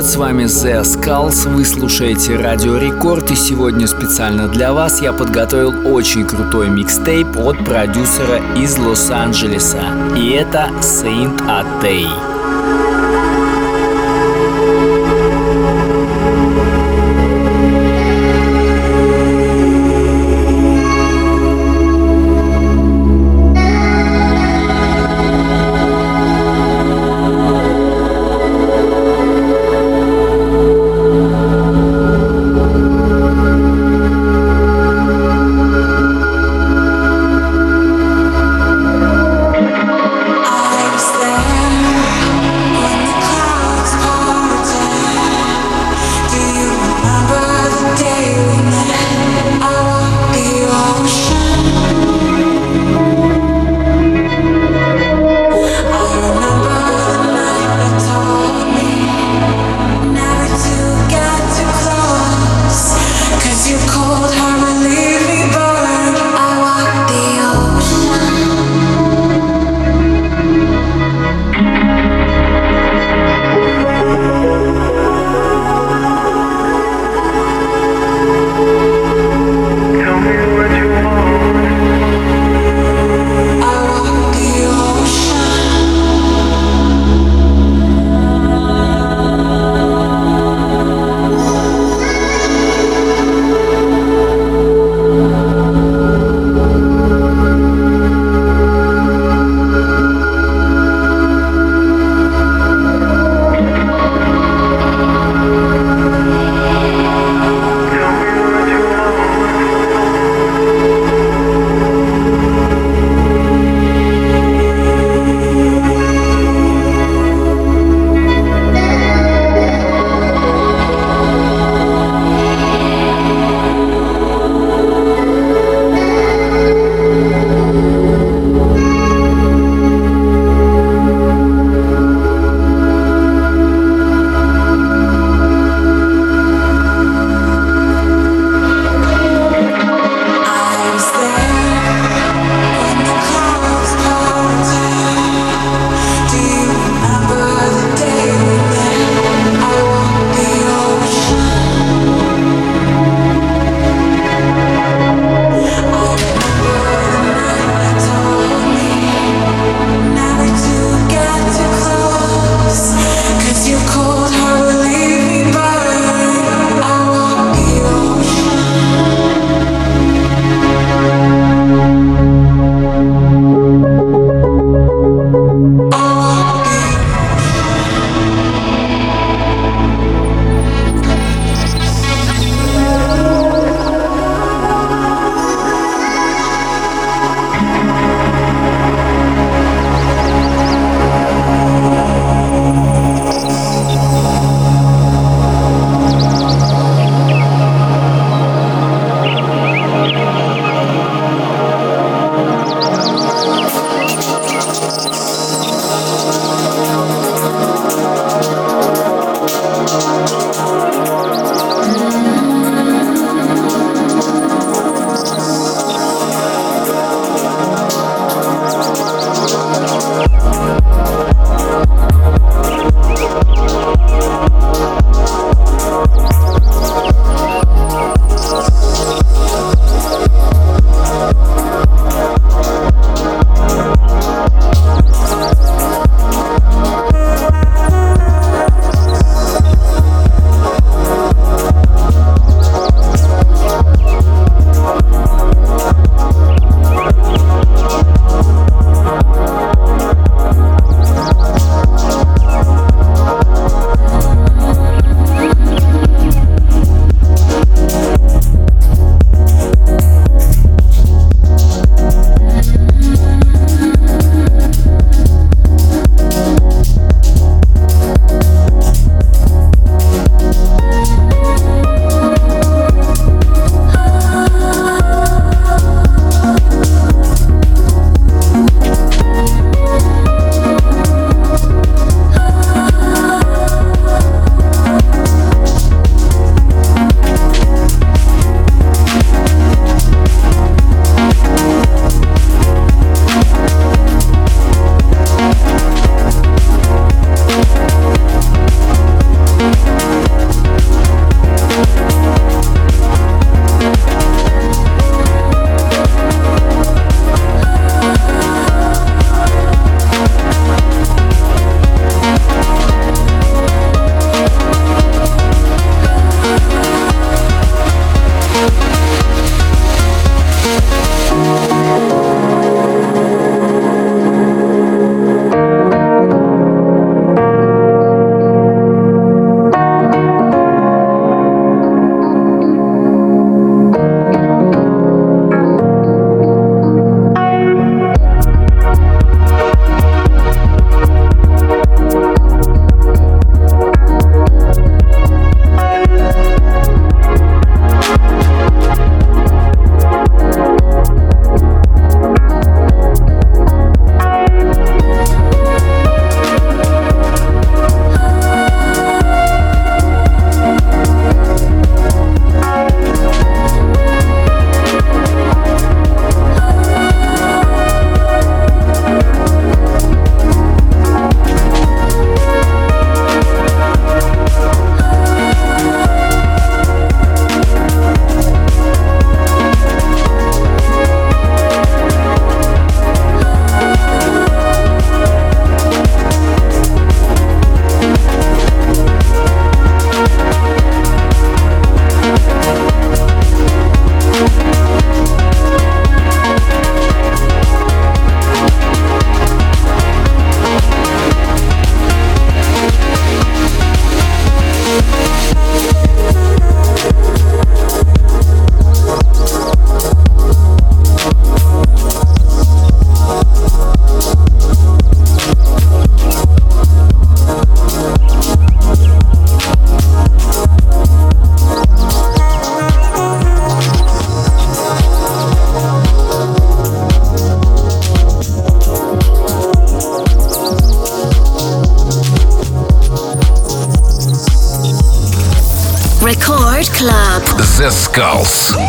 Привет, с вами The Skulls, вы слушаете Радио Рекорд и сегодня специально для вас я подготовил очень крутой микстейп от продюсера из Лос-Анджелеса и это Saint Atei. Skulls.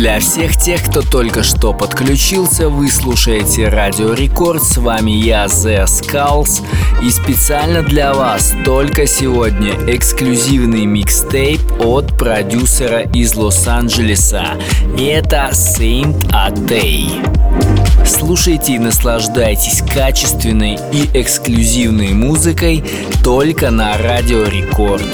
Skulls. всех тех, кто только что подключился, вы слушаете Радио Рекорд, с вами я, The Skulls, и специально для вас только сегодня эксклюзивный микстейп от продюсера из Лос-Анджелеса. Это Saint Atei. Слушайте и наслаждайтесь качественной и эксклюзивной музыкой только на Радио Рекорд.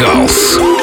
Musicals.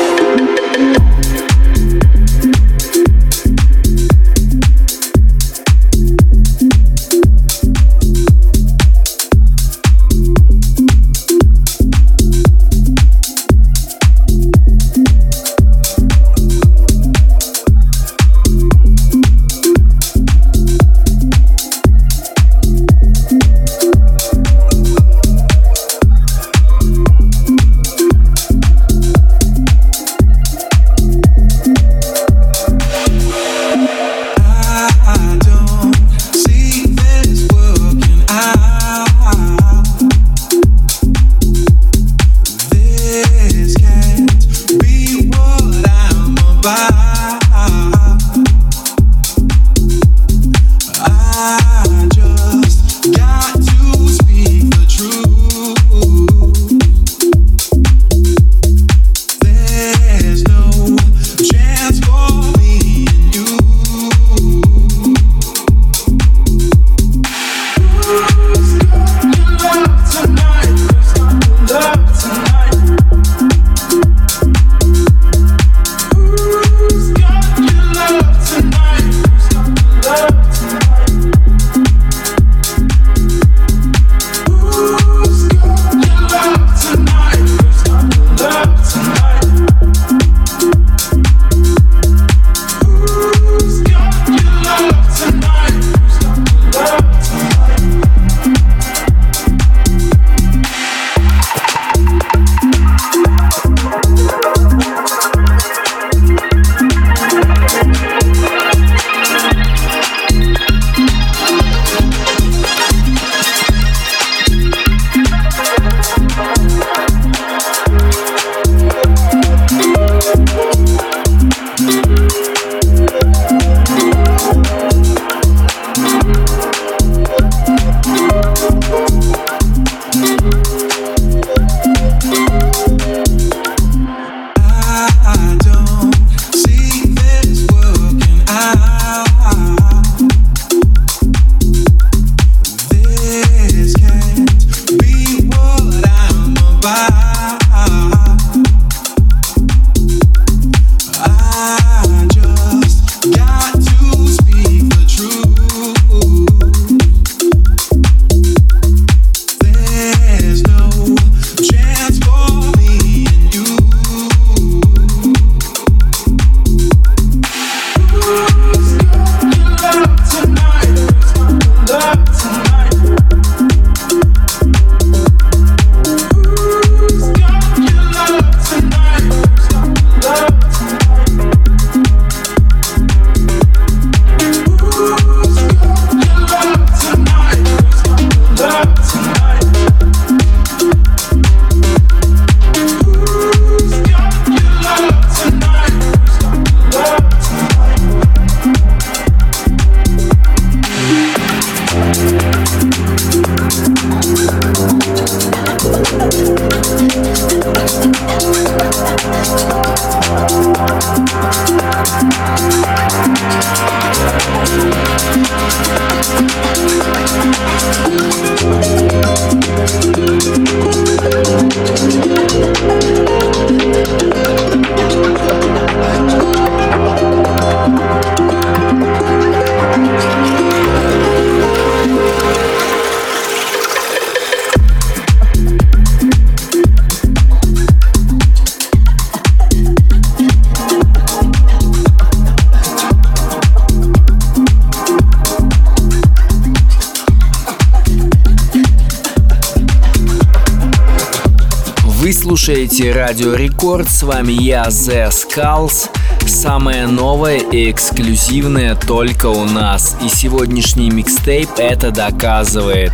Слушаете Радио Рекорд, с вами я, The Skulls. Самое новое и эксклюзивное только у нас. И сегодняшний микстейп это доказывает.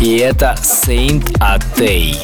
И это Saint Atei.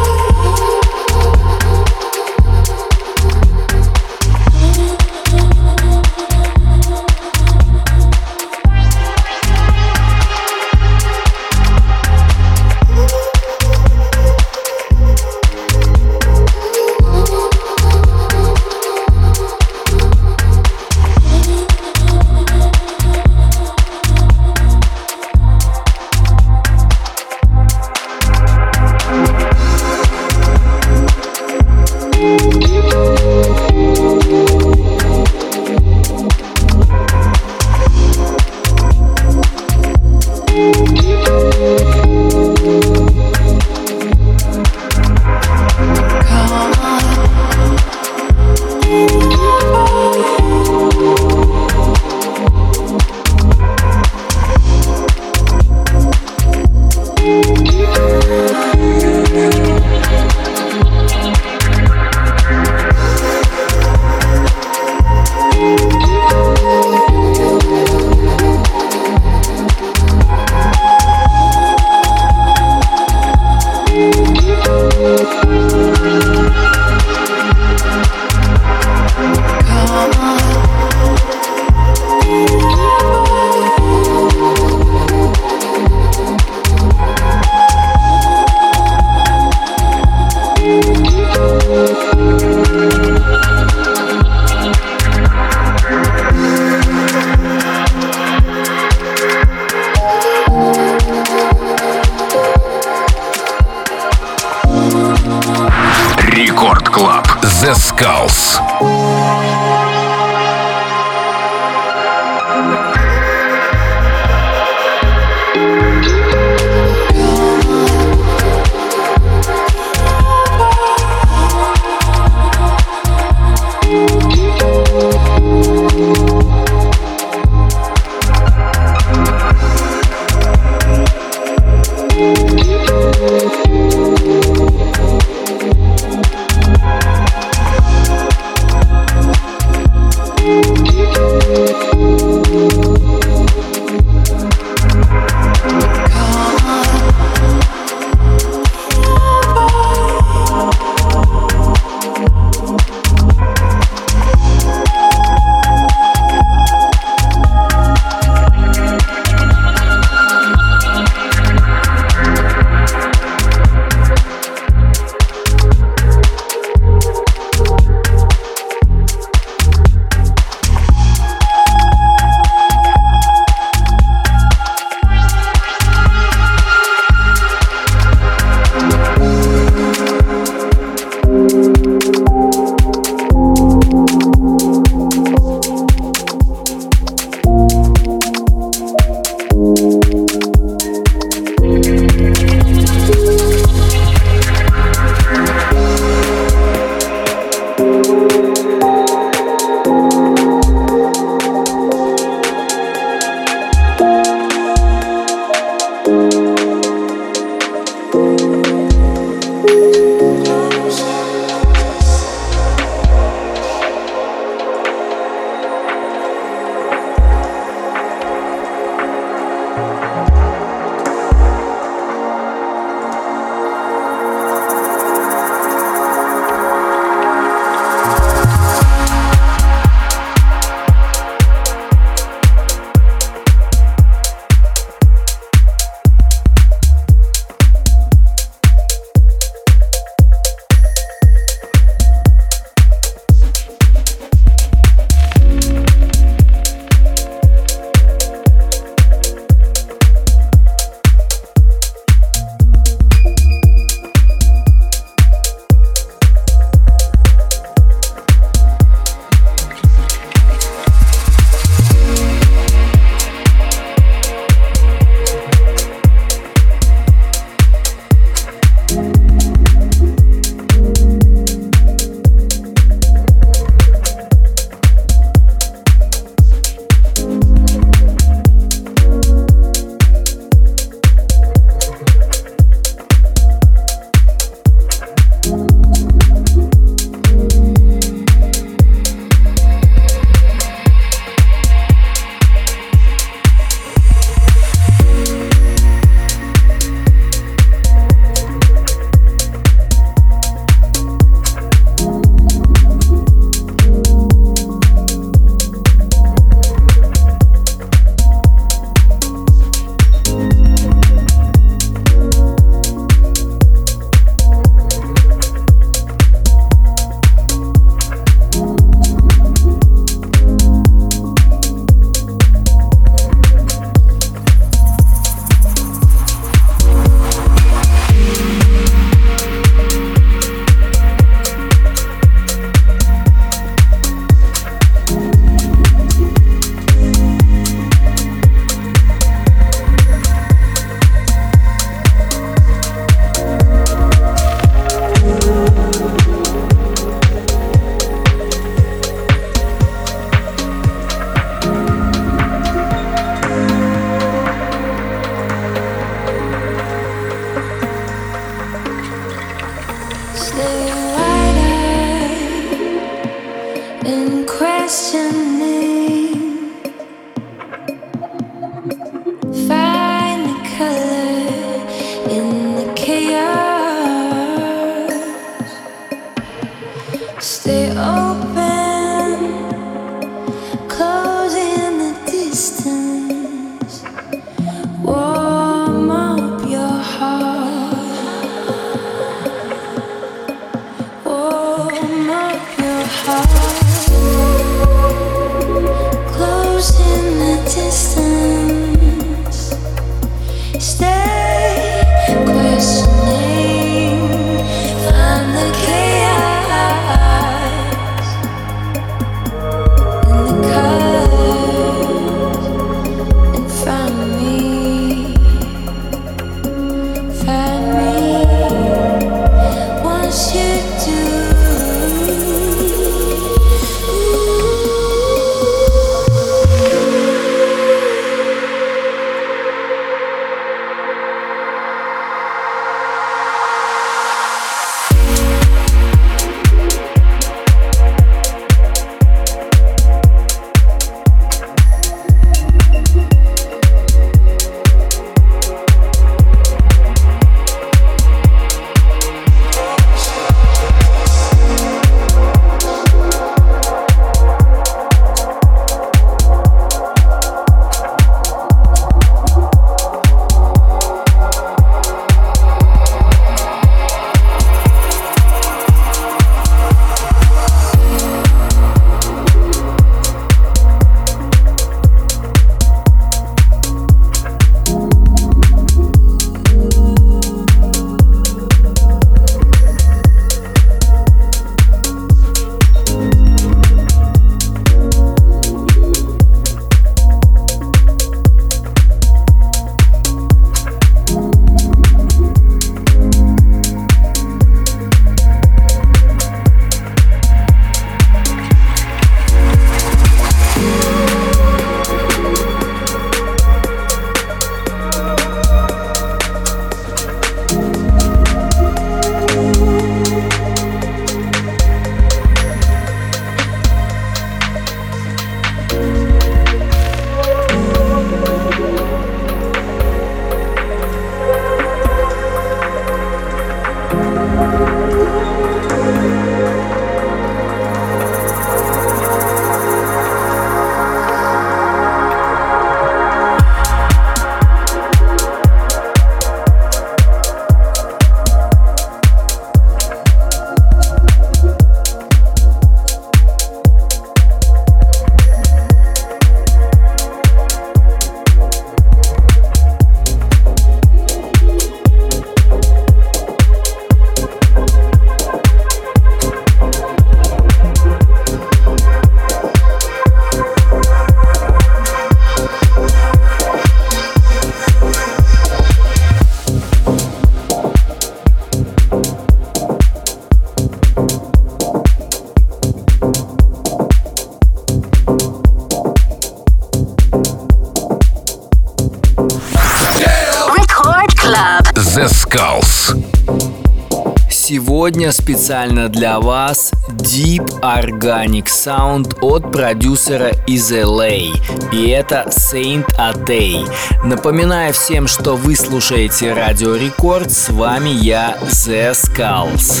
Сегодня специально для вас Deep Organic Sound от продюсера из LA. И это Saint Atei. Напоминаю всем, что вы слушаете Радио Рекорд. С вами я, The Skulls.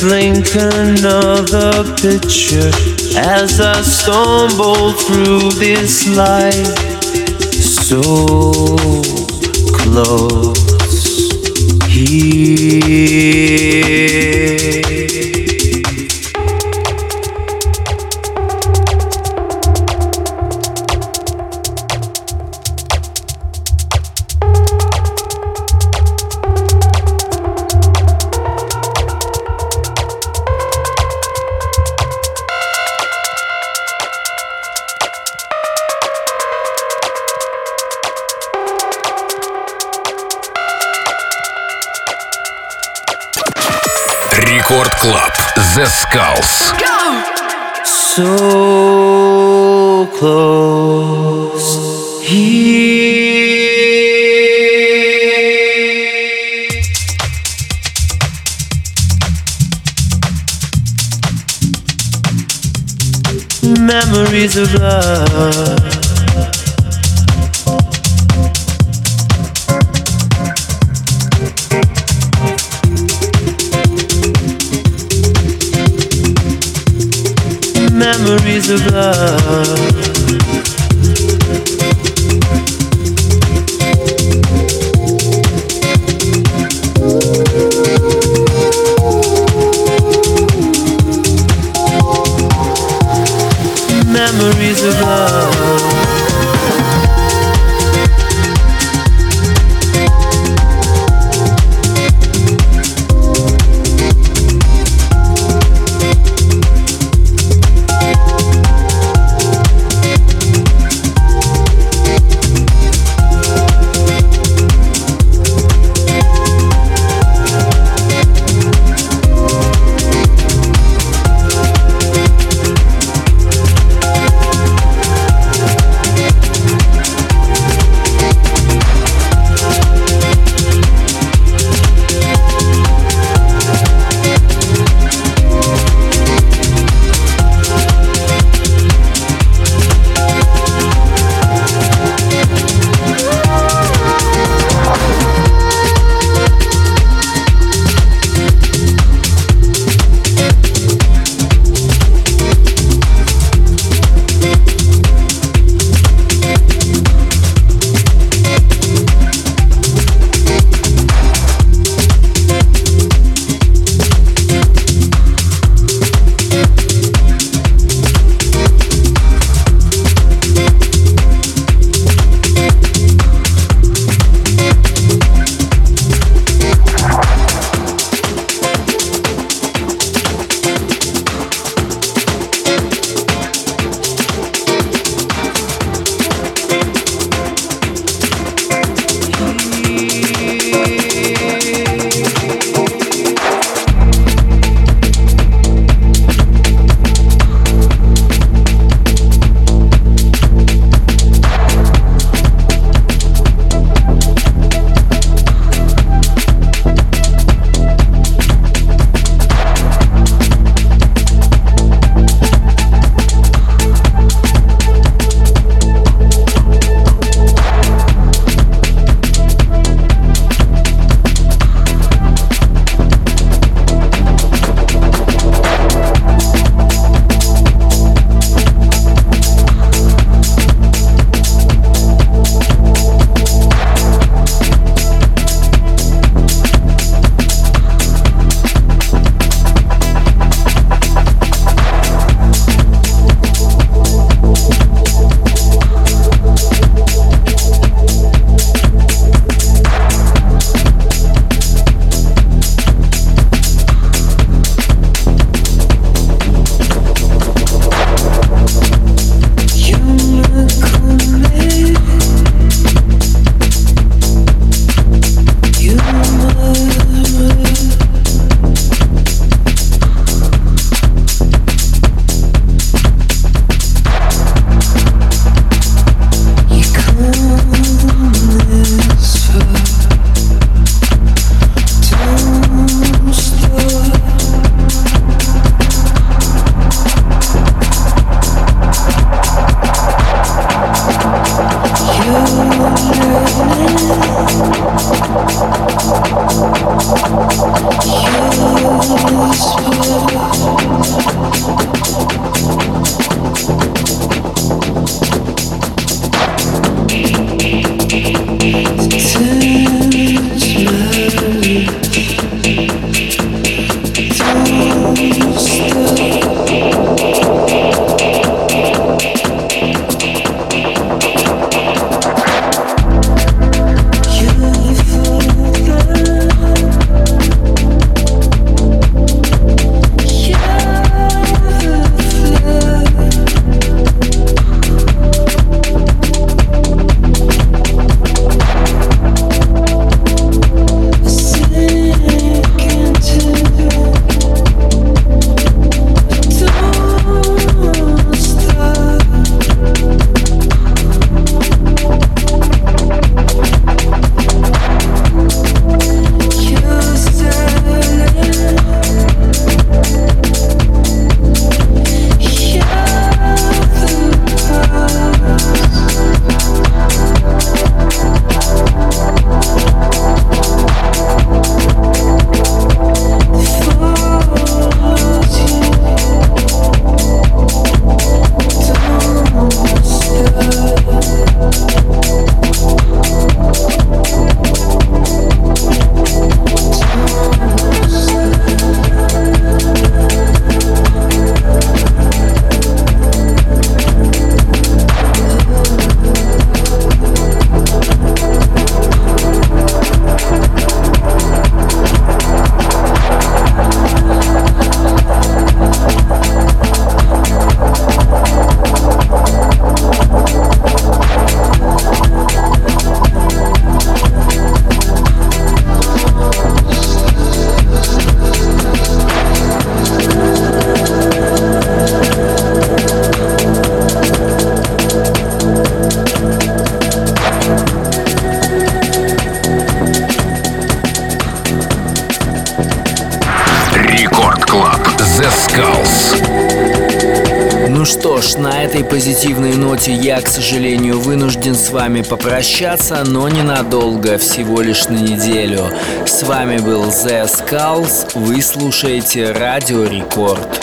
Blink another picture as I stumble through this life so close here. Skulls. Go! So close here. Memories of love of love вынужден с вами попрощаться, но ненадолго, всего лишь на неделю. С вами был The Skulls, вы слушаете Радио Рекорд.